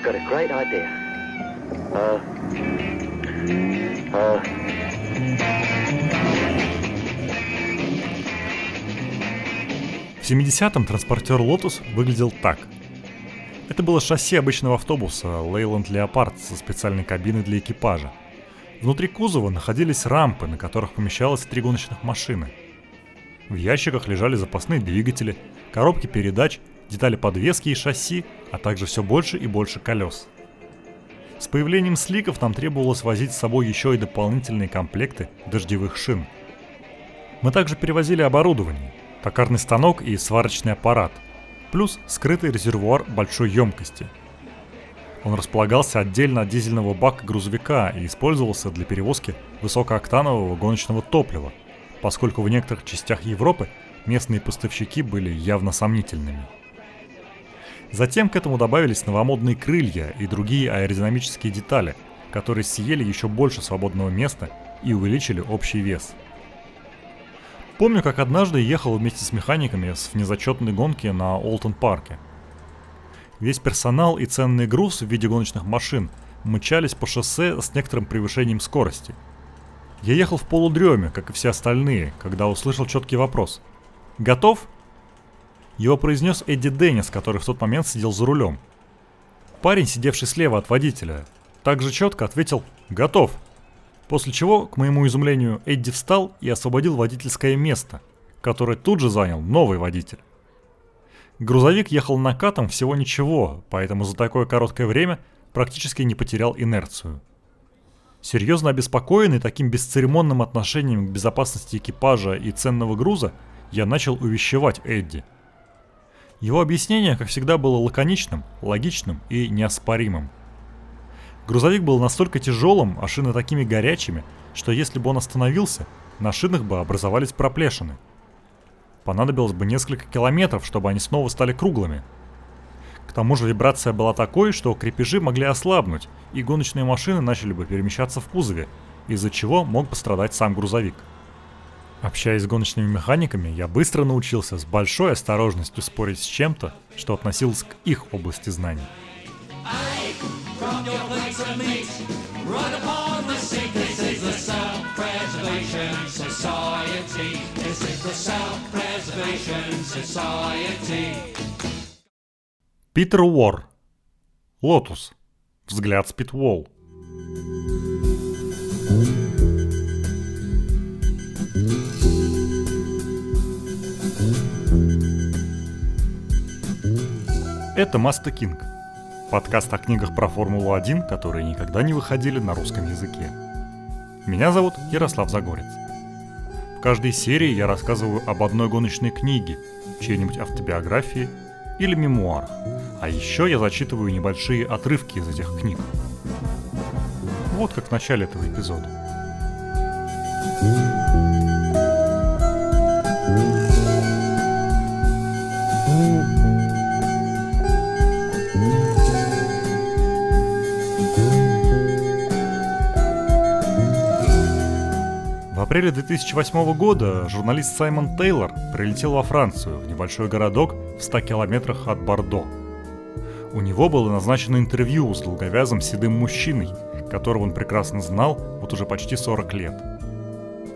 I've got a great idea. Uh, uh, В 70-м транспортер Lotus выглядел так. Это было шасси обычного автобуса Leyland Leopard со специальной кабиной для экипажа. Внутри кузова находились рампы, на которых помещалось три гоночных машины. В ящиках лежали запасные двигатели, коробки передач, детали подвески и шасси, а также все больше и больше колес. С появлением сликов нам требовалось возить с собой еще и дополнительные комплекты дождевых шин. Мы также перевозили оборудование, токарный станок и сварочный аппарат, плюс скрытый резервуар большой емкости. Он располагался отдельно от дизельного бака грузовика и использовался для перевозки высокооктанового гоночного топлива, поскольку в некоторых частях Европы местные поставщики были явно сомнительными. Затем к этому добавились новомодные крылья и другие аэродинамические детали, которые съели еще больше свободного места и увеличили общий вес – Помню, как однажды ехал вместе с механиками с внезачетной гонки на Олтон парке. Весь персонал и ценный груз в виде гоночных машин мчались по шоссе с некоторым превышением скорости. Я ехал в полудреме, как и все остальные, когда услышал четкий вопрос. «Готов?» Его произнес Эдди Деннис, который в тот момент сидел за рулем. Парень, сидевший слева от водителя, также четко ответил «Готов!» После чего, к моему изумлению, Эдди встал и освободил водительское место, которое тут же занял новый водитель. Грузовик ехал накатом всего ничего, поэтому за такое короткое время практически не потерял инерцию. Серьезно обеспокоенный таким бесцеремонным отношением к безопасности экипажа и ценного груза, я начал увещевать Эдди. Его объяснение, как всегда, было лаконичным, логичным и неоспоримым – Грузовик был настолько тяжелым, а шины такими горячими, что если бы он остановился, на шинах бы образовались проплешины. Понадобилось бы несколько километров, чтобы они снова стали круглыми. К тому же вибрация была такой, что крепежи могли ослабнуть, и гоночные машины начали бы перемещаться в кузове, из-за чего мог пострадать сам грузовик. Общаясь с гоночными механиками, я быстро научился с большой осторожностью спорить с чем-то, что относилось к их области знаний. From your place of meat. Это Маста Кинг. Подкаст о книгах про Формулу-1, которые никогда не выходили на русском языке. Меня зовут Ярослав Загорец. В каждой серии я рассказываю об одной гоночной книге, чьей-нибудь автобиографии или мемуарах. А еще я зачитываю небольшие отрывки из этих книг. Вот как в начале этого эпизода. Апреле 2008 года журналист Саймон Тейлор прилетел во Францию, в небольшой городок в 100 километрах от Бордо. У него было назначено интервью с долговязым седым мужчиной, которого он прекрасно знал вот уже почти 40 лет.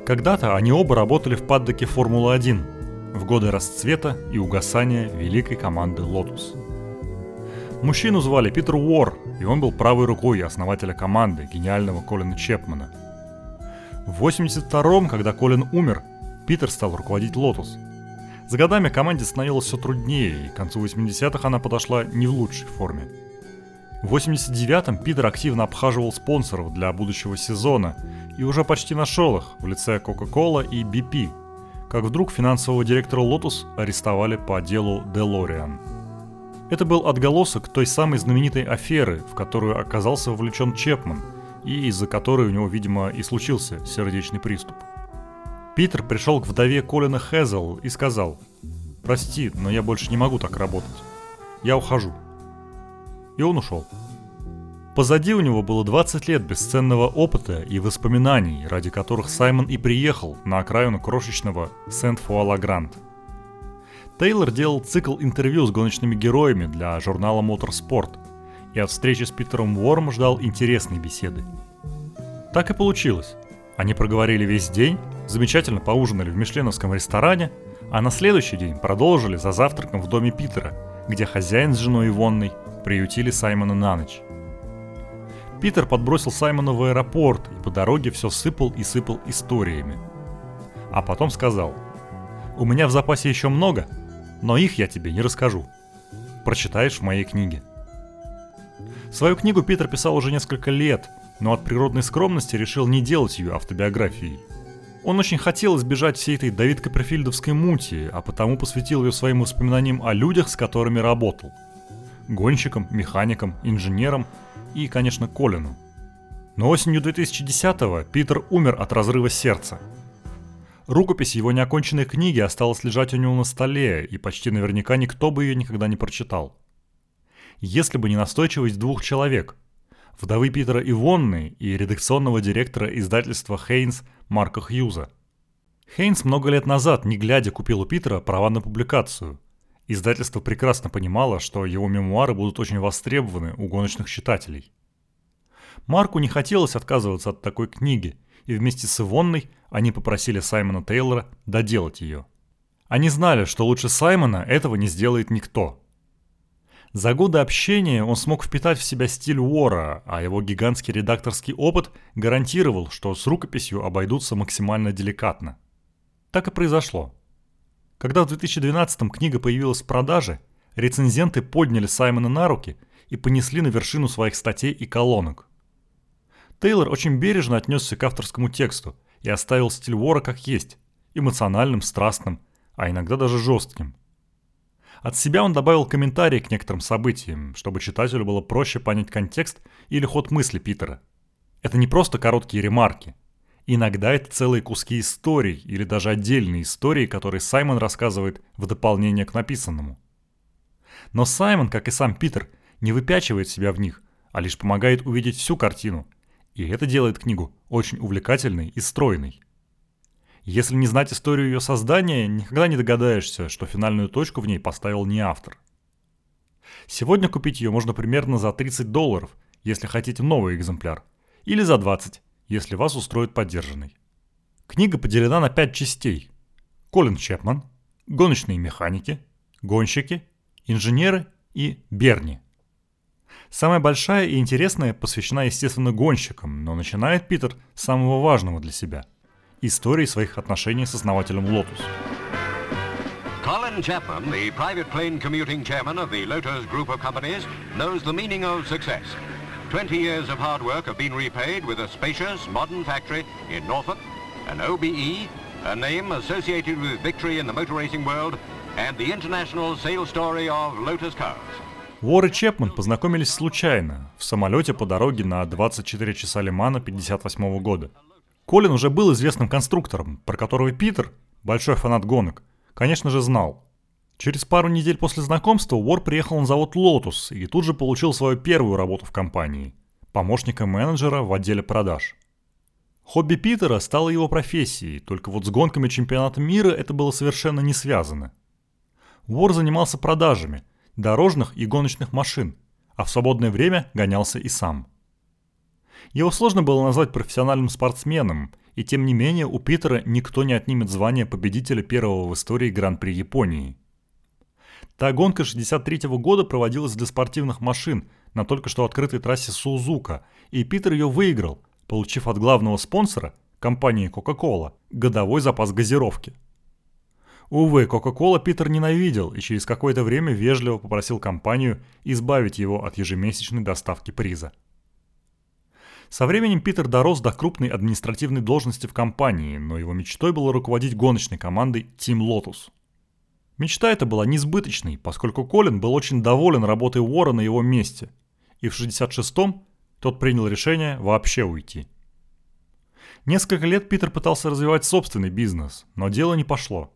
Когда-то они оба работали в паддоке Формулы-1 в годы расцвета и угасания великой команды «Лотус». Мужчину звали Питер Уор, и он был правой рукой основателя команды, гениального Колина Чепмана – в 82-м, когда Колин умер, Питер стал руководить Лотус. За годами команде становилось все труднее, и к концу 80-х она подошла не в лучшей форме. В 89-м Питер активно обхаживал спонсоров для будущего сезона и уже почти нашел их в лице Coca-Cola и BP, как вдруг финансового директора Lotus арестовали по делу Делориан. Это был отголосок той самой знаменитой аферы, в которую оказался вовлечен Чепман – и из-за которой у него, видимо, и случился сердечный приступ. Питер пришел к вдове Колина Хезел и сказал, «Прости, но я больше не могу так работать. Я ухожу». И он ушел. Позади у него было 20 лет бесценного опыта и воспоминаний, ради которых Саймон и приехал на окраину крошечного Сент-Фуала-Гранд. Тейлор делал цикл интервью с гоночными героями для журнала Motorsport – и от встречи с Питером Уорром ждал интересной беседы. Так и получилось. Они проговорили весь день, замечательно поужинали в мишленовском ресторане, а на следующий день продолжили за завтраком в доме Питера, где хозяин с женой Ивонной приютили Саймона на ночь. Питер подбросил Саймона в аэропорт и по дороге все сыпал и сыпал историями. А потом сказал, «У меня в запасе еще много, но их я тебе не расскажу. Прочитаешь в моей книге». Свою книгу Питер писал уже несколько лет, но от природной скромности решил не делать ее автобиографией. Он очень хотел избежать всей этой Давид Копперфильдовской мути, а потому посвятил ее своим воспоминаниям о людях, с которыми работал. Гонщикам, механикам, инженерам и, конечно, Колину. Но осенью 2010-го Питер умер от разрыва сердца. Рукопись его неоконченной книги осталась лежать у него на столе, и почти наверняка никто бы ее никогда не прочитал. Если бы не настойчивость двух человек – вдовы Питера Ивонны и редакционного директора издательства Хейнс Марка Хьюза. Хейнс много лет назад, не глядя, купил у Питера права на публикацию. Издательство прекрасно понимало, что его мемуары будут очень востребованы у гоночных читателей. Марку не хотелось отказываться от такой книги, и вместе с Ивонной они попросили Саймона Тейлора доделать ее. Они знали, что лучше Саймона этого не сделает никто. За годы общения он смог впитать в себя стиль Уора, а его гигантский редакторский опыт гарантировал, что с рукописью обойдутся максимально деликатно. Так и произошло. Когда в 2012-м книга появилась в продаже, рецензенты подняли Саймона на руки и понесли на вершину своих статей и колонок. Тейлор очень бережно отнесся к авторскому тексту и оставил стиль Вора как есть, эмоциональным, страстным, а иногда даже жестким. От себя он добавил комментарии к некоторым событиям, чтобы читателю было проще понять контекст или ход мысли Питера. Это не просто короткие ремарки – Иногда это целые куски историй или даже отдельные истории, которые Саймон рассказывает в дополнение к написанному. Но Саймон, как и сам Питер, не выпячивает себя в них, а лишь помогает увидеть всю картину. И это делает книгу очень увлекательной и стройной. Если не знать историю ее создания, никогда не догадаешься, что финальную точку в ней поставил не автор. Сегодня купить ее можно примерно за 30 долларов, если хотите новый экземпляр, или за 20, если вас устроит поддержанный. Книга поделена на пять частей. Колин Чепман, гоночные механики, гонщики, инженеры и Берни. Самая большая и интересная посвящена, естественно, гонщикам, но начинает Питер с самого важного для себя – истории своих отношений с основателем Lotus. Colin Chapman, the private plane commuting chairman of the Lotus Group of Companies, knows the meaning of success – 20 years of hard work have been repaid with a spacious, modern factory in Norfolk, an OBE, a name associated with victory in the motor racing world, and the international sales story of Lotus Cars. Уорр и Чепман познакомились случайно, в самолете по дороге на 24 часа Лимана 58 года. Колин уже был известным конструктором, про которого Питер, большой фанат гонок, конечно же знал. Через пару недель после знакомства Уор приехал на завод Lotus и тут же получил свою первую работу в компании – помощника менеджера в отделе продаж. Хобби Питера стало его профессией, только вот с гонками чемпионата мира это было совершенно не связано. Уор занимался продажами дорожных и гоночных машин, а в свободное время гонялся и сам. Его сложно было назвать профессиональным спортсменом, и тем не менее у Питера никто не отнимет звание победителя первого в истории Гран-при Японии – Та гонка 63 -го года проводилась для спортивных машин на только что открытой трассе Сузука, и Питер ее выиграл, получив от главного спонсора, компании Coca-Cola, годовой запас газировки. Увы, Coca-Cola Питер ненавидел и через какое-то время вежливо попросил компанию избавить его от ежемесячной доставки приза. Со временем Питер дорос до крупной административной должности в компании, но его мечтой было руководить гоночной командой Team Lotus – Мечта эта была несбыточной, поскольку Колин был очень доволен работой Уорра на его месте, и в 66-м тот принял решение вообще уйти. Несколько лет Питер пытался развивать собственный бизнес, но дело не пошло.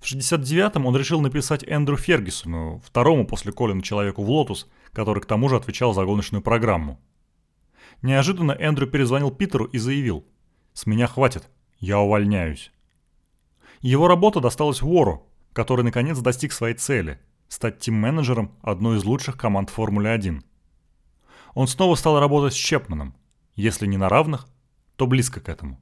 В 69-м он решил написать Эндрю Фергюсону, второму после Колина человеку в Лотус, который к тому же отвечал за гоночную программу. Неожиданно Эндрю перезвонил Питеру и заявил «С меня хватит, я увольняюсь». Его работа досталась Уору, который наконец достиг своей цели – стать тим-менеджером одной из лучших команд Формулы-1. он снова стал работать с Чепманом. Если не на равных, то близко к этому.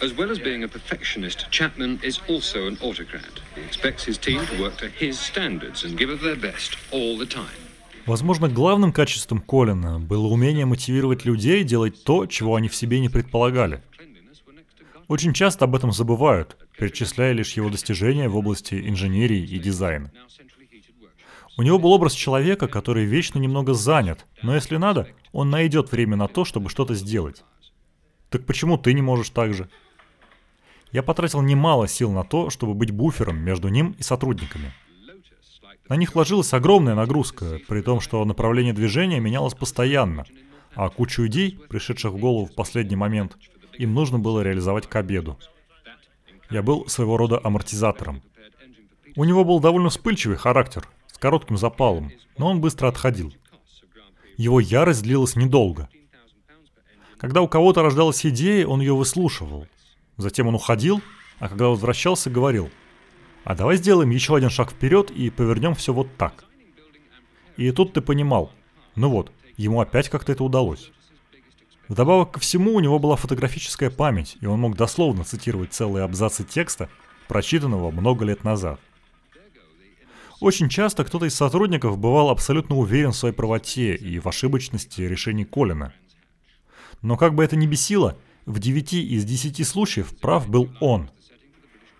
As well as being a perfectionist, Chapman is also an autocrat. He expects his team to work to his standards and give it their best all the time. Возможно, главным качеством Колина было умение мотивировать людей делать то, чего они в себе не предполагали. Очень часто об этом забывают, перечисляя лишь его достижения в области инженерии и дизайна. У него был образ человека, который вечно немного занят, но если надо, он найдет время на то, чтобы что-то сделать. Так почему ты не можешь так же? Я потратил немало сил на то, чтобы быть буфером между ним и сотрудниками – на них ложилась огромная нагрузка, при том, что направление движения менялось постоянно, а кучу идей, пришедших в голову в последний момент, им нужно было реализовать к обеду. Я был своего рода амортизатором. У него был довольно вспыльчивый характер, с коротким запалом, но он быстро отходил. Его ярость длилась недолго. Когда у кого-то рождалась идея, он ее выслушивал. Затем он уходил, а когда возвращался, говорил – а давай сделаем еще один шаг вперед и повернем все вот так. И тут ты понимал, ну вот, ему опять как-то это удалось. Вдобавок ко всему у него была фотографическая память, и он мог дословно цитировать целые абзацы текста, прочитанного много лет назад. Очень часто кто-то из сотрудников бывал абсолютно уверен в своей правоте и в ошибочности решений Колина. Но как бы это ни бесило, в 9 из 10 случаев прав был он –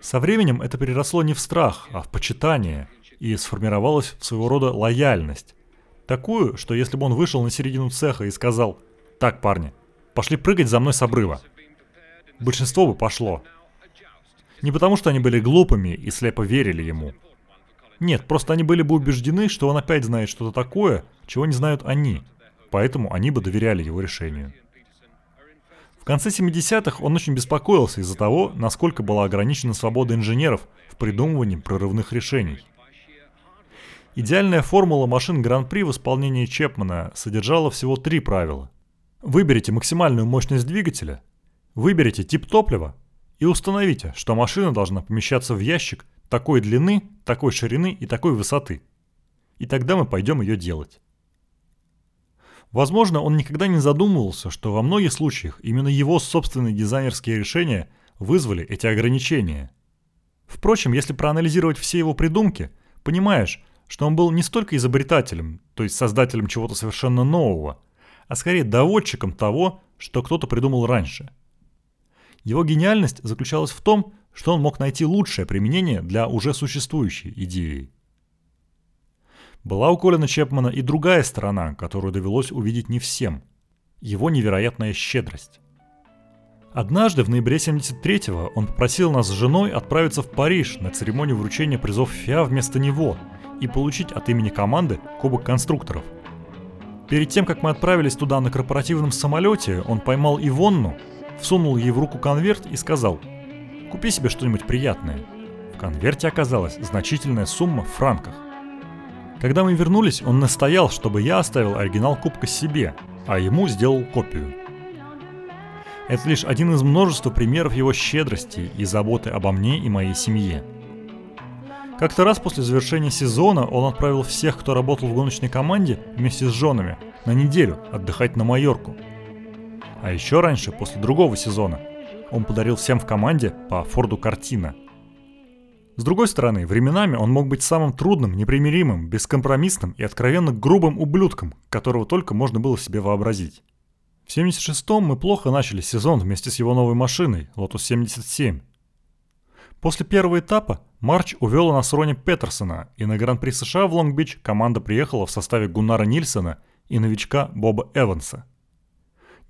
со временем это переросло не в страх, а в почитание, и сформировалась своего рода лояльность. Такую, что если бы он вышел на середину цеха и сказал «Так, парни, пошли прыгать за мной с обрыва», большинство бы пошло. Не потому, что они были глупыми и слепо верили ему. Нет, просто они были бы убеждены, что он опять знает что-то такое, чего не знают они, поэтому они бы доверяли его решению. В конце 70-х он очень беспокоился из-за того, насколько была ограничена свобода инженеров в придумывании прорывных решений. Идеальная формула машин Гран-при в исполнении Чепмана содержала всего три правила. Выберите максимальную мощность двигателя, выберите тип топлива и установите, что машина должна помещаться в ящик такой длины, такой ширины и такой высоты. И тогда мы пойдем ее делать. Возможно, он никогда не задумывался, что во многих случаях именно его собственные дизайнерские решения вызвали эти ограничения. Впрочем, если проанализировать все его придумки, понимаешь, что он был не столько изобретателем, то есть создателем чего-то совершенно нового, а скорее доводчиком того, что кто-то придумал раньше. Его гениальность заключалась в том, что он мог найти лучшее применение для уже существующей идеи. Была у Колина Чепмана и другая сторона, которую довелось увидеть не всем. Его невероятная щедрость. Однажды в ноябре 73-го он попросил нас с женой отправиться в Париж на церемонию вручения призов ФИА вместо него и получить от имени команды Кубок конструкторов. Перед тем, как мы отправились туда на корпоративном самолете, он поймал Ивонну, всунул ей в руку конверт и сказал «Купи себе что-нибудь приятное». В конверте оказалась значительная сумма в франках. Когда мы вернулись, он настоял, чтобы я оставил оригинал кубка себе, а ему сделал копию. Это лишь один из множества примеров его щедрости и заботы обо мне и моей семье. Как-то раз после завершения сезона он отправил всех, кто работал в гоночной команде, вместе с женами, на неделю отдыхать на Майорку. А еще раньше, после другого сезона, он подарил всем в команде по Форду Картина – с другой стороны, временами он мог быть самым трудным, непримиримым, бескомпромиссным и откровенно грубым ублюдком, которого только можно было себе вообразить. В 76-м мы плохо начали сезон вместе с его новой машиной, Lotus 77. После первого этапа Марч увел нас Рони Петерсона, и на Гран-при США в Лонг-Бич команда приехала в составе Гуннара Нильсона и новичка Боба Эванса.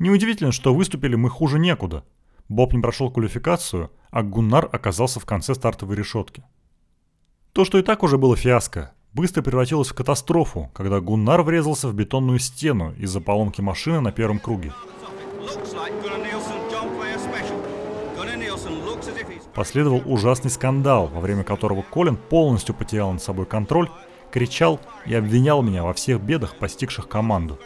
Неудивительно, что выступили мы хуже некуда. Боб не прошел квалификацию – а Гуннар оказался в конце стартовой решетки. То, что и так уже было фиаско, быстро превратилось в катастрофу, когда Гуннар врезался в бетонную стену из-за поломки машины на первом круге. Последовал ужасный скандал, во время которого Колин полностью потерял над собой контроль, кричал и обвинял меня во всех бедах, постигших команду.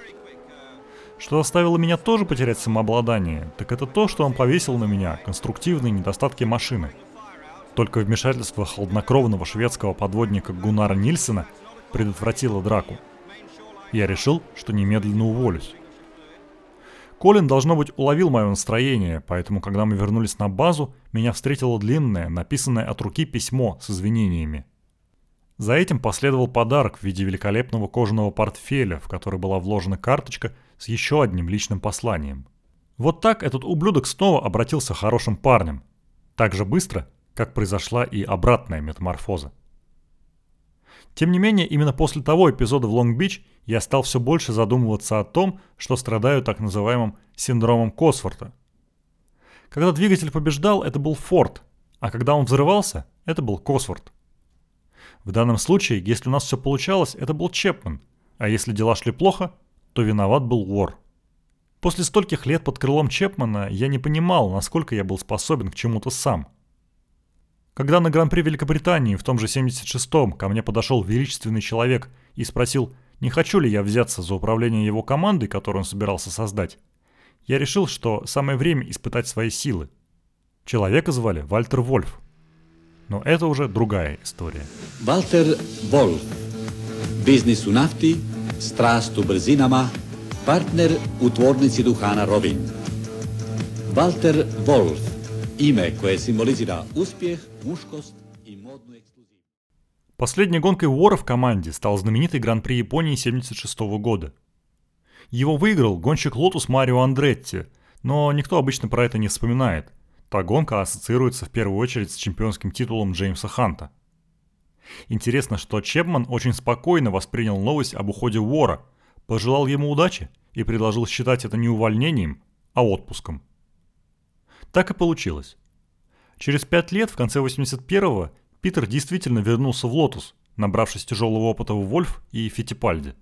Что заставило меня тоже потерять самообладание, так это то, что он повесил на меня конструктивные недостатки машины. Только вмешательство холоднокровного шведского подводника Гунара Нильсена предотвратило драку. Я решил, что немедленно уволюсь. Колин, должно быть, уловил мое настроение, поэтому, когда мы вернулись на базу, меня встретило длинное, написанное от руки письмо с извинениями. За этим последовал подарок в виде великолепного кожаного портфеля, в который была вложена карточка с еще одним личным посланием. Вот так этот ублюдок снова обратился хорошим парнем. Так же быстро, как произошла и обратная метаморфоза. Тем не менее, именно после того эпизода в Лонг-Бич я стал все больше задумываться о том, что страдаю так называемым синдромом Косфорта. Когда двигатель побеждал, это был Форд, а когда он взрывался, это был Косфорд. В данном случае, если у нас все получалось, это был Чепман, а если дела шли плохо, то виноват был Уор. После стольких лет под крылом Чепмана я не понимал, насколько я был способен к чему-то сам. Когда на Гран-при Великобритании в том же 76-м ко мне подошел величественный человек и спросил, не хочу ли я взяться за управление его командой, которую он собирался создать, я решил, что самое время испытать свои силы. Человека звали Вальтер Вольф. Но это уже другая история. Вальтер u nafti, strast u brzinama, partner u tvornici duhana Rovin. Walter Wolf. Ime koje simbolizira uspjeh, muškost i modnu ekskluzivnost. Последней гонкой Уора в команде стал знаменитый Гран-при Японии 76 года. Его выиграл гонщик Лотус Марио Андретти, но никто обычно про это не вспоминает. Та гонка ассоциируется в первую очередь с чемпионским титулом Джеймса Ханта. Интересно, что Чепман очень спокойно воспринял новость об уходе Уора, пожелал ему удачи и предложил считать это не увольнением, а отпуском. Так и получилось. Через пять лет, в конце 81-го, Питер действительно вернулся в «Лотус», набравшись тяжелого опыта в «Вольф» и «Фиттипальди».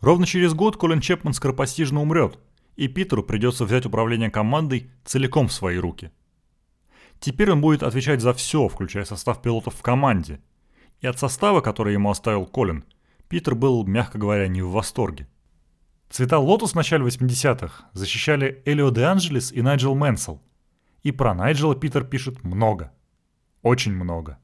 Ровно через год Колин Чепман скоропостижно умрет, и Питеру придется взять управление командой целиком в свои руки. Теперь он будет отвечать за все, включая состав пилотов в команде. И от состава, который ему оставил Колин, Питер был, мягко говоря, не в восторге. Цвета Лотус в начале 80-х защищали Элио де Анджелис и Найджел Мэнсел. И про Найджела Питер пишет много. Очень много.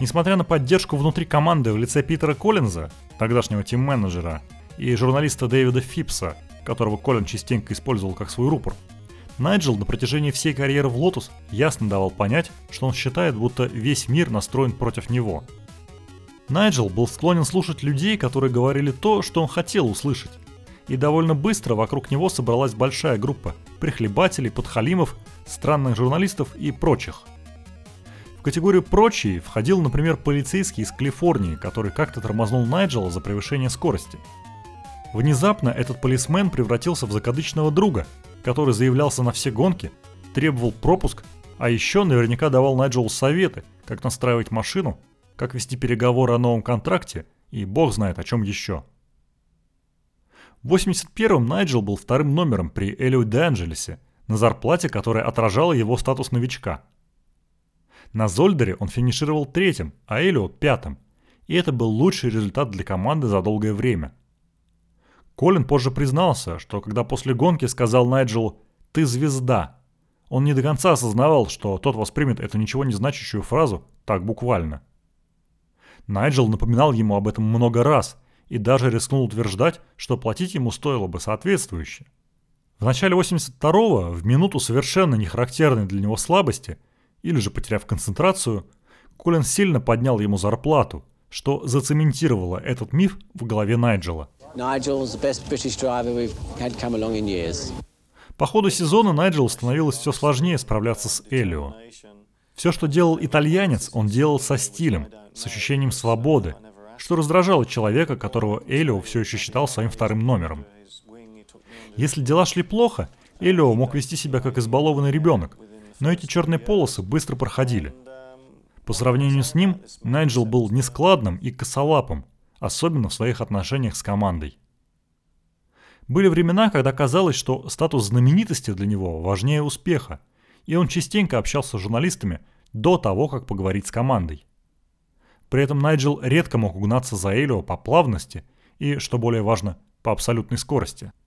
Несмотря на поддержку внутри команды в лице Питера Коллинза, тогдашнего тим-менеджера, и журналиста Дэвида Фипса, которого Коллин частенько использовал как свой рупор, Найджел на протяжении всей карьеры в Lotus ясно давал понять, что он считает, будто весь мир настроен против него. Найджел был склонен слушать людей, которые говорили то, что он хотел услышать. И довольно быстро вокруг него собралась большая группа прихлебателей, подхалимов, странных журналистов и прочих – категорию «прочие» входил, например, полицейский из Калифорнии, который как-то тормознул Найджела за превышение скорости. Внезапно этот полисмен превратился в закадычного друга, который заявлялся на все гонки, требовал пропуск, а еще наверняка давал Найджелу советы, как настраивать машину, как вести переговоры о новом контракте и бог знает о чем еще. В 81-м Найджел был вторым номером при Элио де Анджелесе, на зарплате, которая отражала его статус новичка – на Зольдере он финишировал третьим, а Элио – пятым. И это был лучший результат для команды за долгое время. Колин позже признался, что когда после гонки сказал Найджелу «ты звезда», он не до конца осознавал, что тот воспримет эту ничего не значащую фразу так буквально. Найджел напоминал ему об этом много раз и даже рискнул утверждать, что платить ему стоило бы соответствующе. В начале 82-го, в минуту совершенно не характерной для него слабости, или же потеряв концентрацию, Колин сильно поднял ему зарплату, что зацементировало этот миф в голове Найджела. По ходу сезона Найджелу становилось все сложнее справляться с Элио. Все, что делал итальянец, он делал со стилем, с ощущением свободы, что раздражало человека, которого Элио все еще считал своим вторым номером. Если дела шли плохо, Элио мог вести себя как избалованный ребенок, но эти черные полосы быстро проходили. По сравнению с ним, Найджел был нескладным и косолапым, особенно в своих отношениях с командой. Были времена, когда казалось, что статус знаменитости для него важнее успеха, и он частенько общался с журналистами до того, как поговорить с командой. При этом Найджел редко мог угнаться за Элио по плавности и, что более важно, по абсолютной скорости –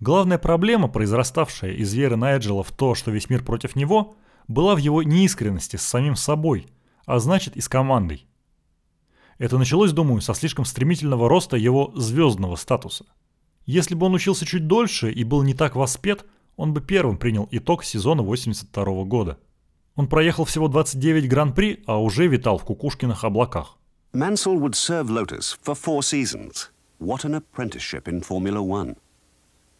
Главная проблема, произраставшая из веры Найджела в то, что весь мир против него, была в его неискренности с самим собой, а значит и с командой. Это началось, думаю, со слишком стремительного роста его звездного статуса. Если бы он учился чуть дольше и был не так воспет, он бы первым принял итог сезона 82 года. Он проехал всего 29 гран-при, а уже витал в кукушкиных облаках. Mansell would serve Lotus for four seasons. What an apprenticeship in Formula One.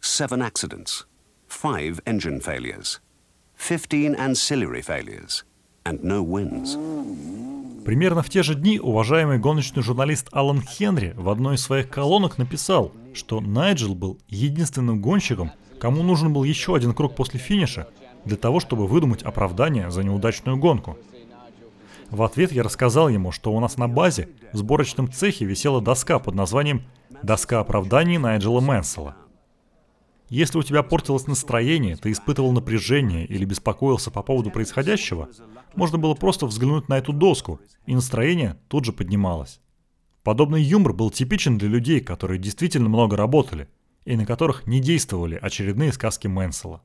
Seven accidents, five engine failures, 15 ancillary failures, and no wins. Примерно в те же дни уважаемый гоночный журналист Алан Хенри в одной из своих колонок написал, что Найджел был единственным гонщиком, кому нужен был еще один круг после финиша для того, чтобы выдумать оправдание за неудачную гонку. В ответ я рассказал ему, что у нас на базе в сборочном цехе висела доска под названием «Доска оправданий Найджела Мэнсела». Если у тебя портилось настроение, ты испытывал напряжение или беспокоился по поводу происходящего, можно было просто взглянуть на эту доску, и настроение тут же поднималось. Подобный юмор был типичен для людей, которые действительно много работали, и на которых не действовали очередные сказки Мэнсела.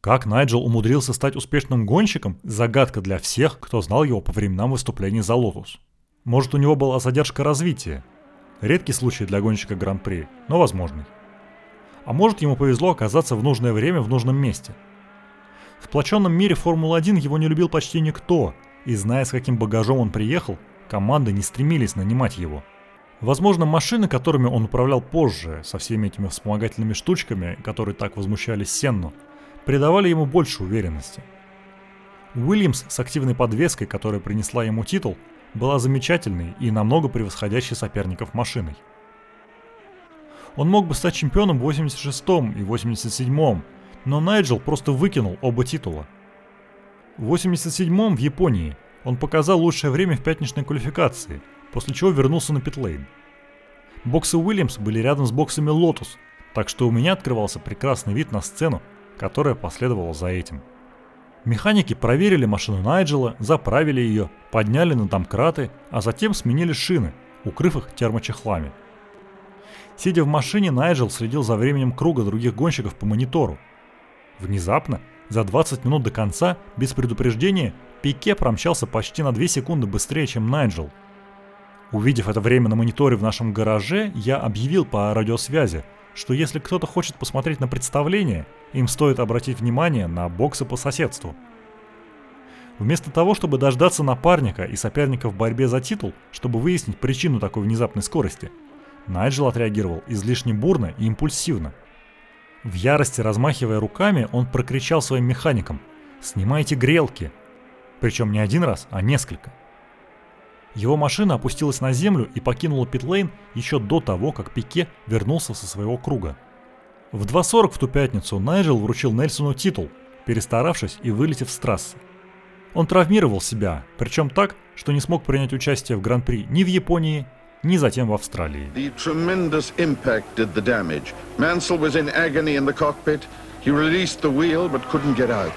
Как Найджел умудрился стать успешным гонщиком – загадка для всех, кто знал его по временам выступлений за Лотус. Может, у него была задержка развития. Редкий случай для гонщика Гран-при, но возможный. А может, ему повезло оказаться в нужное время в нужном месте. В сплоченном мире Формулы-1 его не любил почти никто, и зная, с каким багажом он приехал, команды не стремились нанимать его. Возможно, машины, которыми он управлял позже, со всеми этими вспомогательными штучками, которые так возмущали Сенну, придавали ему больше уверенности. Уильямс с активной подвеской, которая принесла ему титул, была замечательной и намного превосходящей соперников машиной. Он мог бы стать чемпионом в 86-м и 87-м, но Найджел просто выкинул оба титула. В 87-м в Японии он показал лучшее время в пятничной квалификации, после чего вернулся на питлейн. Боксы Уильямс были рядом с боксами Lotus, так что у меня открывался прекрасный вид на сцену, которая последовала за этим. Механики проверили машину Найджела, заправили ее, подняли на домкраты, а затем сменили шины, укрыв их термочехлами – Сидя в машине, Найджел следил за временем круга других гонщиков по монитору. Внезапно, за 20 минут до конца, без предупреждения, Пике промчался почти на 2 секунды быстрее, чем Найджел. Увидев это время на мониторе в нашем гараже, я объявил по радиосвязи, что если кто-то хочет посмотреть на представление, им стоит обратить внимание на боксы по соседству. Вместо того, чтобы дождаться напарника и соперника в борьбе за титул, чтобы выяснить причину такой внезапной скорости – Найджел отреагировал излишне бурно и импульсивно. В ярости размахивая руками, он прокричал своим механикам «Снимайте грелки!» Причем не один раз, а несколько. Его машина опустилась на землю и покинула питлейн еще до того, как Пике вернулся со своего круга. В 2.40 в ту пятницу Найджел вручил Нельсону титул, перестаравшись и вылетев с трассы. Он травмировал себя, причем так, что не смог принять участие в Гран-при ни в Японии, ни затем в Австралии. The tremendous impact did the damage. Mansell was in agony in the cockpit. He released the wheel but couldn't get out.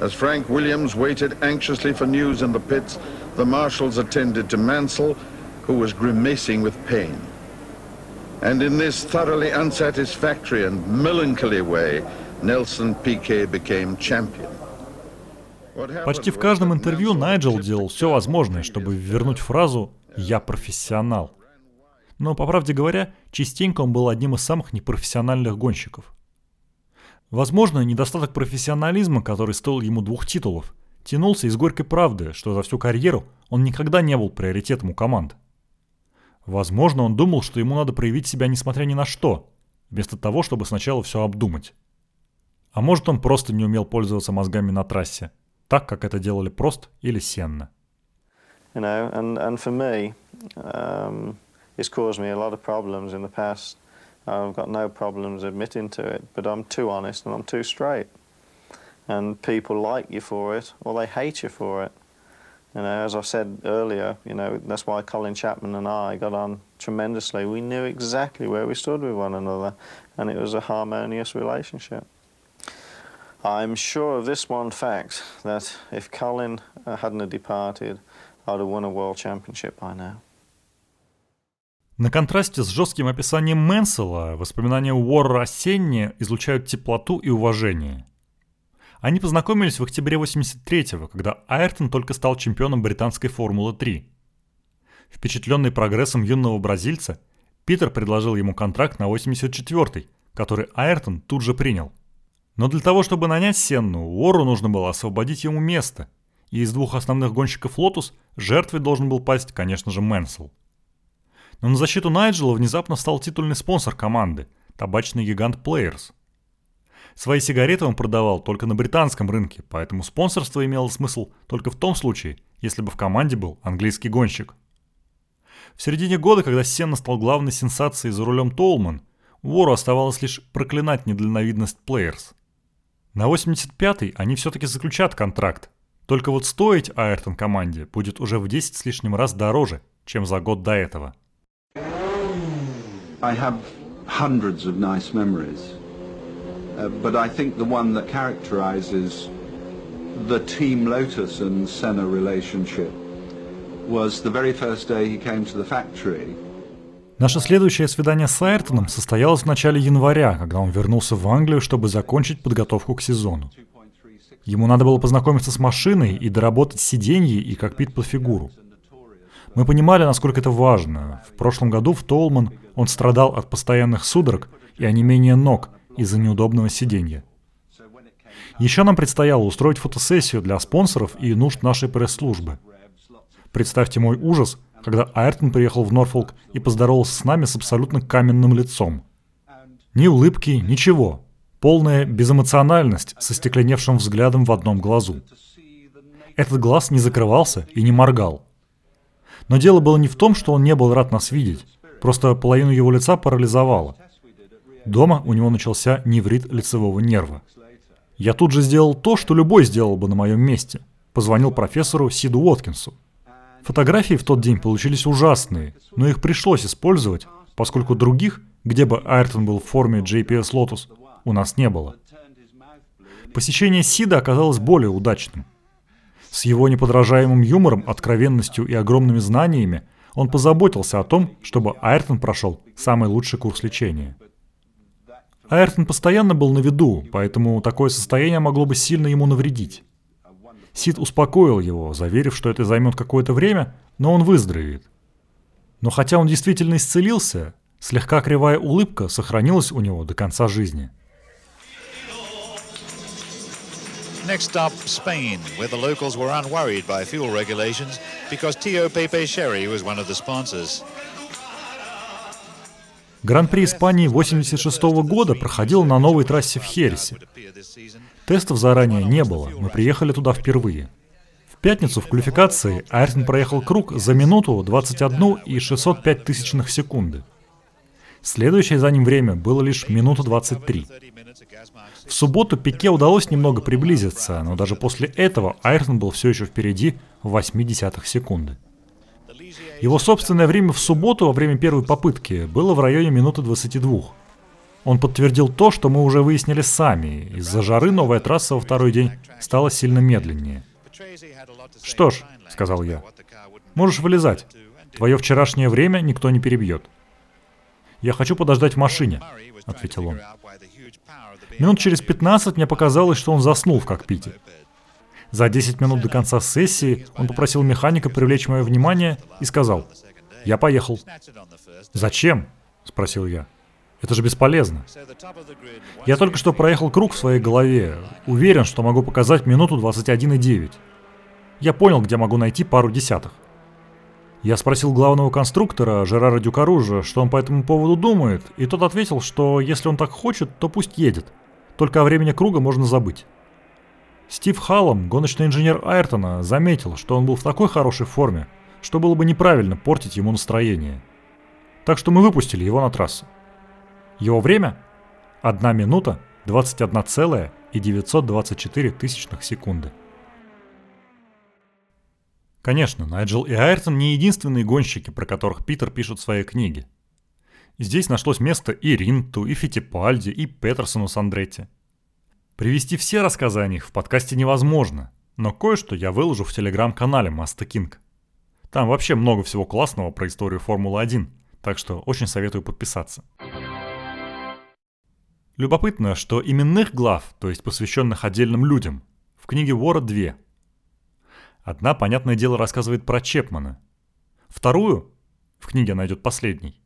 As Frank Williams waited anxiously for news in the pits, the marshals attended to Mansell, who was grimacing with pain. And in this thoroughly unsatisfactory and melancholy way, Nelson Piquet became champion. Почти в каждом интервью Найджел делал все возможное, чтобы вернуть фразу «я профессионал». Но, по правде говоря, частенько он был одним из самых непрофессиональных гонщиков. Возможно, недостаток профессионализма, который стоил ему двух титулов, тянулся из горькой правды, что за всю карьеру он никогда не был приоритетом у команд. Возможно, он думал, что ему надо проявить себя несмотря ни на что, вместо того, чтобы сначала все обдумать. А может, он просто не умел пользоваться мозгами на трассе, так, как это делали Прост или Сенна. You know, and, and for me, um, it's caused me a lot of problems in the past. I've got no problems admitting to it, but I'm too honest and I'm too straight. And people like you for it, or they hate you for it. You know, as I said earlier, you know, that's why Colin Chapman and I got on tremendously. We knew exactly where we stood with one another, and it was a harmonious relationship. I'm sure of this one fact, that if Colin uh, hadn't departed, I'd have won a world championship by now. На контрасте с жестким описанием Мэнсела, воспоминания Уора о Сенне излучают теплоту и уважение. Они познакомились в октябре 83-го, когда Айртон только стал чемпионом британской Формулы-3. Впечатленный прогрессом юного бразильца, Питер предложил ему контракт на 84-й, который Айртон тут же принял. Но для того, чтобы нанять Сенну, Уору нужно было освободить ему место, и из двух основных гонщиков Лотус жертвой должен был пасть, конечно же, Мэнсел. Но на защиту Найджела внезапно стал титульный спонсор команды – табачный гигант Players. Свои сигареты он продавал только на британском рынке, поэтому спонсорство имело смысл только в том случае, если бы в команде был английский гонщик. В середине года, когда Сенна стал главной сенсацией за рулем Толман, Уору оставалось лишь проклинать недальновидность Players. На 85-й они все-таки заключат контракт, только вот стоить Айртон команде будет уже в 10 с лишним раз дороже, чем за год до этого. I have hundreds of nice memories. Uh, but I think the one that characterizes the Team Lotus and Senna relationship was the very first day he came to the factory. Наше следующее свидание с Айртоном состоялось в начале января, когда он вернулся в Англию, чтобы закончить подготовку к сезону. Ему надо было познакомиться с машиной и доработать сиденье и кокпит под фигуру. Мы понимали, насколько это важно. В прошлом году в Толман он страдал от постоянных судорог и онемения ног, из-за неудобного сиденья. Еще нам предстояло устроить фотосессию для спонсоров и нужд нашей пресс-службы. Представьте мой ужас, когда Айртон приехал в Норфолк и поздоровался с нами с абсолютно каменным лицом. Ни улыбки, ничего. Полная безэмоциональность со стекленевшим взглядом в одном глазу. Этот глаз не закрывался и не моргал. Но дело было не в том, что он не был рад нас видеть. Просто половину его лица парализовало. Дома у него начался неврит лицевого нерва. Я тут же сделал то, что любой сделал бы на моем месте. Позвонил профессору Сиду Уоткинсу. Фотографии в тот день получились ужасные, но их пришлось использовать, поскольку других, где бы Айртон был в форме JPS Lotus, у нас не было. Посещение Сида оказалось более удачным. С его неподражаемым юмором, откровенностью и огромными знаниями он позаботился о том, чтобы Айртон прошел самый лучший курс лечения – Айртон постоянно был на виду, поэтому такое состояние могло бы сильно ему навредить. Сид успокоил его, заверив, что это займет какое-то время, но он выздоровеет. Но хотя он действительно исцелился, слегка кривая улыбка сохранилась у него до конца жизни. Next up, Spain, where the locals were unworried by fuel regulations because Tio Pepe Sherry was one of the sponsors. Гран-при Испании 86 года проходил на новой трассе в Хересе. Тестов заранее не было, мы приехали туда впервые. В пятницу в квалификации Айртон проехал круг за минуту 21 и 605 тысячных секунды. Следующее за ним время было лишь минута 23. В субботу Пике удалось немного приблизиться, но даже после этого Айртон был все еще впереди в 80 секунды. Его собственное время в субботу во время первой попытки было в районе минуты 22. Он подтвердил то, что мы уже выяснили сами. Из-за жары новая трасса во второй день стала сильно медленнее. «Что ж», — сказал я, — «можешь вылезать. Твое вчерашнее время никто не перебьет». «Я хочу подождать в машине», — ответил он. Минут через 15 мне показалось, что он заснул в кокпите. За 10 минут до конца сессии он попросил механика привлечь мое внимание и сказал, «Я поехал». «Зачем?» – спросил я. «Это же бесполезно». Я только что проехал круг в своей голове. Уверен, что могу показать минуту 21,9. Я понял, где могу найти пару десятых. Я спросил главного конструктора, Жерара Дюкаружа, что он по этому поводу думает, и тот ответил, что если он так хочет, то пусть едет. Только о времени круга можно забыть. Стив Халлом, гоночный инженер Айртона, заметил, что он был в такой хорошей форме, что было бы неправильно портить ему настроение. Так что мы выпустили его на трассу. Его время – 1 минута 21,924 тысячных секунды. Конечно, Найджел и Айртон не единственные гонщики, про которых Питер пишет в своей книге. Здесь нашлось место и Ринту, и Фитипальди, и Петерсону с Привести все рассказы о них в подкасте невозможно, но кое-что я выложу в телеграм-канале Маста Кинг. Там вообще много всего классного про историю Формулы-1, так что очень советую подписаться. Любопытно, что именных глав, то есть посвященных отдельным людям, в книге Вора две. Одна, понятное дело, рассказывает про Чепмана. Вторую, в книге она идет последней,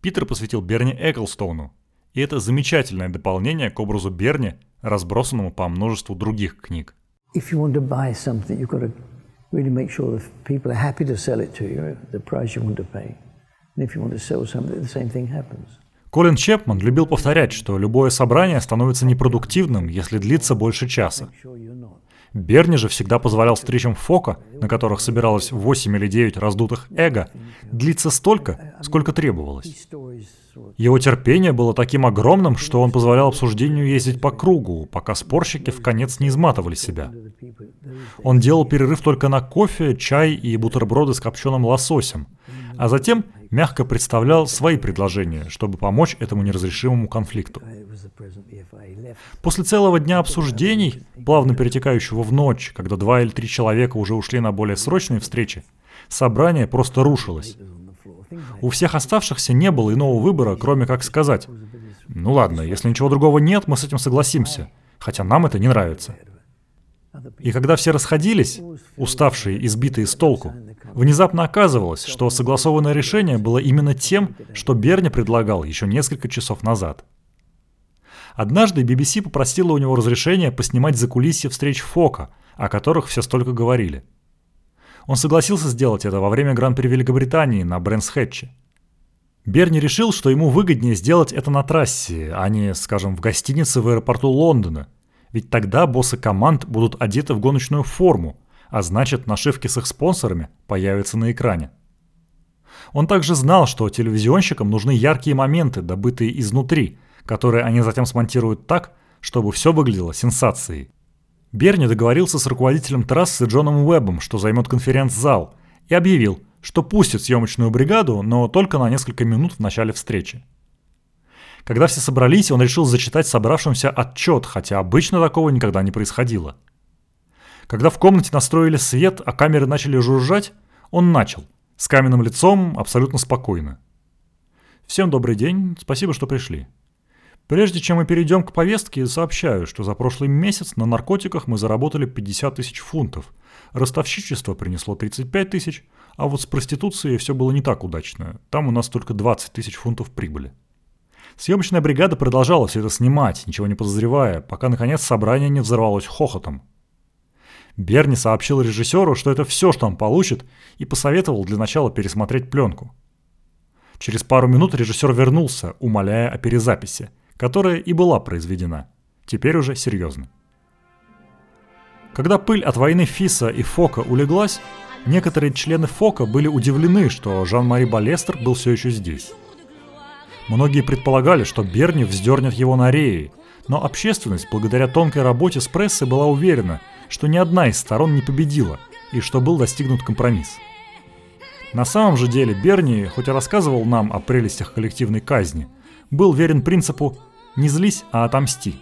Питер посвятил Берни Эклстоуну, и это замечательное дополнение к образу Берни, разбросанному по множеству других книг. Really make sure that people are happy to sell it to you, the price you want to pay. And if you want to sell something, the same thing happens. Колин Чепман любил повторять, что любое собрание становится непродуктивным, если длится больше часа. Берни же всегда позволял встречам Фока, на которых собиралось 8 или 9 раздутых эго, длиться столько, сколько требовалось. Его терпение было таким огромным, что он позволял обсуждению ездить по кругу, пока спорщики в конец не изматывали себя. Он делал перерыв только на кофе, чай и бутерброды с копченым лососем, а затем мягко представлял свои предложения, чтобы помочь этому неразрешимому конфликту. После целого дня обсуждений, плавно перетекающего в ночь, когда два или три человека уже ушли на более срочные встречи, собрание просто рушилось. У всех оставшихся не было иного выбора, кроме как сказать, «Ну ладно, если ничего другого нет, мы с этим согласимся, хотя нам это не нравится». И когда все расходились, уставшие, избитые с толку, внезапно оказывалось, что согласованное решение было именно тем, что Берни предлагал еще несколько часов назад. Однажды BBC попросила у него разрешения поснимать закулисье встреч Фока, о которых все столько говорили – он согласился сделать это во время Гран-при Великобритании на Брэнс-Хэтче. Берни решил, что ему выгоднее сделать это на трассе, а не, скажем, в гостинице в аэропорту Лондона. Ведь тогда боссы команд будут одеты в гоночную форму, а значит нашивки с их спонсорами появятся на экране. Он также знал, что телевизионщикам нужны яркие моменты, добытые изнутри, которые они затем смонтируют так, чтобы все выглядело сенсацией. Берни договорился с руководителем трассы Джоном Уэббом, что займет конференц-зал, и объявил, что пустит съемочную бригаду, но только на несколько минут в начале встречи. Когда все собрались, он решил зачитать собравшимся отчет, хотя обычно такого никогда не происходило. Когда в комнате настроили свет, а камеры начали жужжать, он начал, с каменным лицом, абсолютно спокойно. «Всем добрый день, спасибо, что пришли. Прежде чем мы перейдем к повестке, сообщаю, что за прошлый месяц на наркотиках мы заработали 50 тысяч фунтов. Ростовщичество принесло 35 тысяч, а вот с проституцией все было не так удачно. Там у нас только 20 тысяч фунтов прибыли. Съемочная бригада продолжала все это снимать, ничего не подозревая, пока наконец собрание не взорвалось хохотом. Берни сообщил режиссеру, что это все, что он получит, и посоветовал для начала пересмотреть пленку. Через пару минут режиссер вернулся, умоляя о перезаписи – которая и была произведена. Теперь уже серьезно. Когда пыль от войны Фиса и Фока улеглась, некоторые члены Фока были удивлены, что Жан-Мари Балестер был все еще здесь. Многие предполагали, что Берни вздернет его на реи, но общественность, благодаря тонкой работе с прессой, была уверена, что ни одна из сторон не победила и что был достигнут компромисс. На самом же деле Берни, хоть и рассказывал нам о прелестях коллективной казни, был верен принципу «не злись, а отомсти».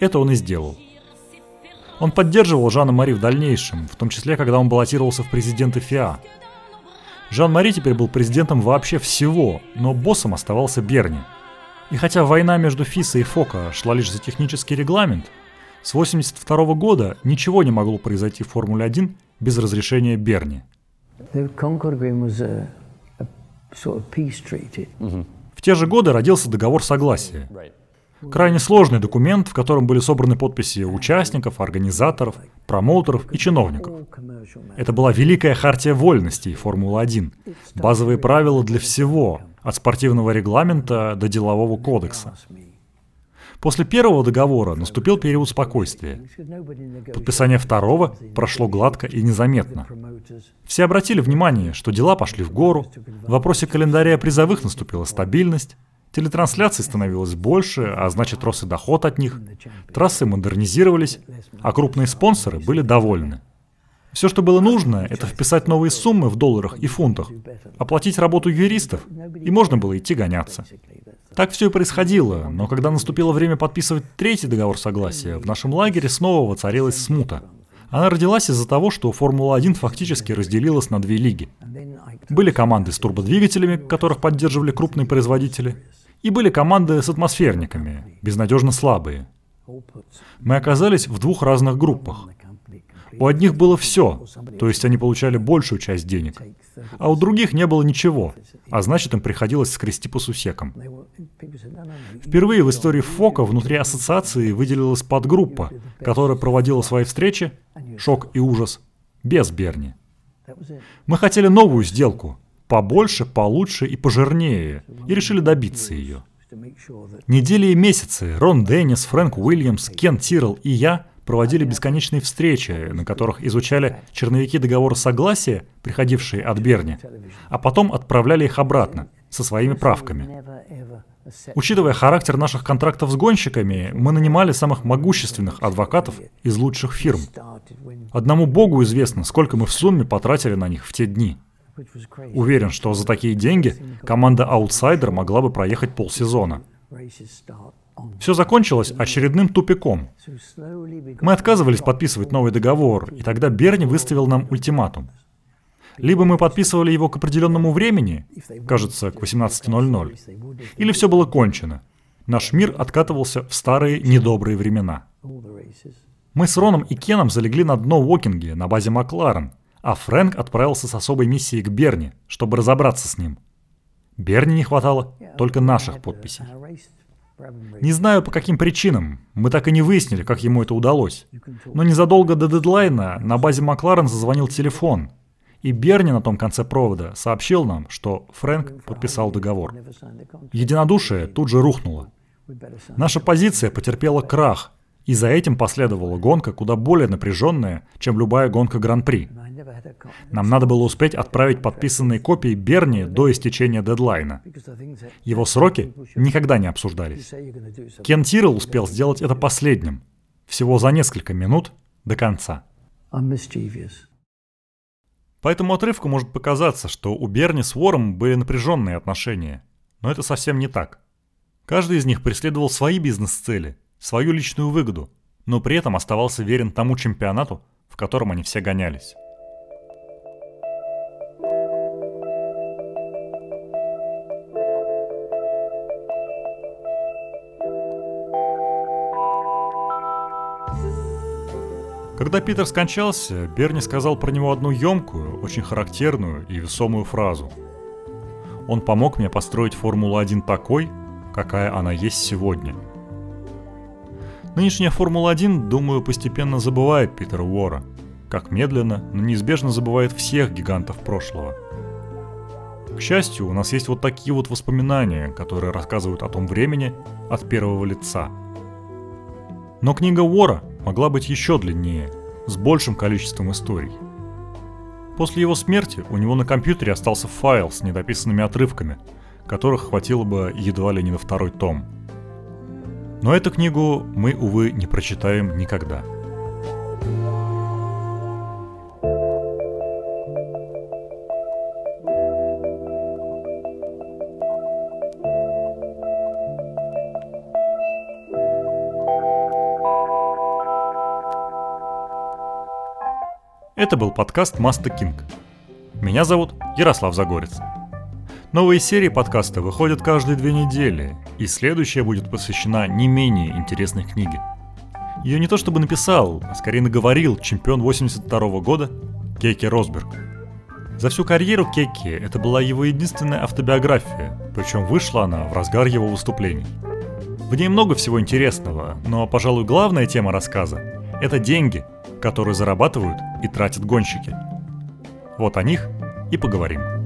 Это он и сделал. Он поддерживал Жана Мари в дальнейшем, в том числе, когда он баллотировался в президенты ФИА. Жан-Мари теперь был президентом вообще всего, но боссом оставался Берни. И хотя война между Фиса и Фока шла лишь за технический регламент, с 1982 года ничего не могло произойти в Формуле-1 без разрешения Берни. Mm-hmm те же годы родился договор согласия. Крайне сложный документ, в котором были собраны подписи участников, организаторов, промоутеров и чиновников. Это была великая хартия вольностей Формулы-1, базовые правила для всего, от спортивного регламента до делового кодекса. После первого договора наступил период спокойствия. Подписание второго прошло гладко и незаметно. Все обратили внимание, что дела пошли в гору, в вопросе календаря призовых наступила стабильность, телетрансляций становилось больше, а значит рос и доход от них, трассы модернизировались, а крупные спонсоры были довольны. Все, что было нужно, это вписать новые суммы в долларах и фунтах, оплатить работу юристов, и можно было идти гоняться. Так все и происходило, но когда наступило время подписывать третий договор согласия, в нашем лагере снова воцарилась смута. Она родилась из-за того, что Формула-1 фактически разделилась на две лиги. Были команды с турбодвигателями, которых поддерживали крупные производители, И были команды с атмосферниками, безнадежно слабые. Мы оказались в двух разных группах. У одних было все, то есть они получали большую часть денег, а у других не было ничего, а значит им приходилось скрести по сусекам. Впервые в истории ФОКа внутри ассоциации выделилась подгруппа, которая проводила свои встречи, шок и ужас, без Берни. Мы хотели новую сделку, побольше, получше и пожирнее, и решили добиться ее. Недели и месяцы Рон Деннис, Фрэнк Уильямс, Кен Тирл и я проводили бесконечные встречи, на которых изучали черновики договора согласия, приходившие от Берни, а потом отправляли их обратно со своими правками. Учитывая характер наших контрактов с гонщиками, мы нанимали самых могущественных адвокатов из лучших фирм. Одному богу известно, сколько мы в сумме потратили на них в те дни. Уверен, что за такие деньги команда «Аутсайдер» могла бы проехать полсезона. Все закончилось очередным тупиком. Мы отказывались подписывать новый договор, и тогда Берни выставил нам ультиматум. Либо мы подписывали его к определенному времени, кажется, к 18.00, или все было кончено. Наш мир откатывался в старые недобрые времена. Мы с Роном и Кеном залегли на дно Уокинге на базе Макларен, а Фрэнк отправился с особой миссией к Берни, чтобы разобраться с ним. Берни не хватало только наших подписей. Не знаю по каким причинам, мы так и не выяснили, как ему это удалось. Но незадолго до дедлайна на базе Макларен зазвонил телефон, и Берни на том конце провода сообщил нам, что Фрэнк подписал договор. Единодушие тут же рухнуло. Наша позиция потерпела крах, и за этим последовала гонка куда более напряженная, чем любая гонка Гран-при. Нам надо было успеть отправить подписанные копии Берни до истечения дедлайна. Его сроки никогда не обсуждались. Кен Тирл успел сделать это последним, всего за несколько минут до конца. По этому отрывку может показаться, что у Берни с Вором были напряженные отношения, но это совсем не так. Каждый из них преследовал свои бизнес-цели, свою личную выгоду, но при этом оставался верен тому чемпионату, в котором они все гонялись. Когда Питер скончался, Берни сказал про него одну емкую, очень характерную и весомую фразу. Он помог мне построить Формулу-1 такой, какая она есть сегодня. Нынешняя Формула-1, думаю, постепенно забывает Питера Уора. Как медленно, но неизбежно забывает всех гигантов прошлого. К счастью, у нас есть вот такие вот воспоминания, которые рассказывают о том времени от первого лица. Но книга Уора могла быть еще длиннее, с большим количеством историй. После его смерти у него на компьютере остался файл с недописанными отрывками, которых хватило бы едва ли не на второй том. Но эту книгу мы, увы, не прочитаем никогда – Это был подкаст Маста Кинг. Меня зовут Ярослав Загорец. Новые серии подкаста выходят каждые две недели, и следующая будет посвящена не менее интересной книге. Ее не то чтобы написал, а скорее наговорил чемпион 82 -го года Кейки Росберг. За всю карьеру Кейки это была его единственная автобиография, причем вышла она в разгар его выступлений. В ней много всего интересного, но, пожалуй, главная тема рассказа – это деньги – которые зарабатывают и тратят гонщики. Вот о них и поговорим.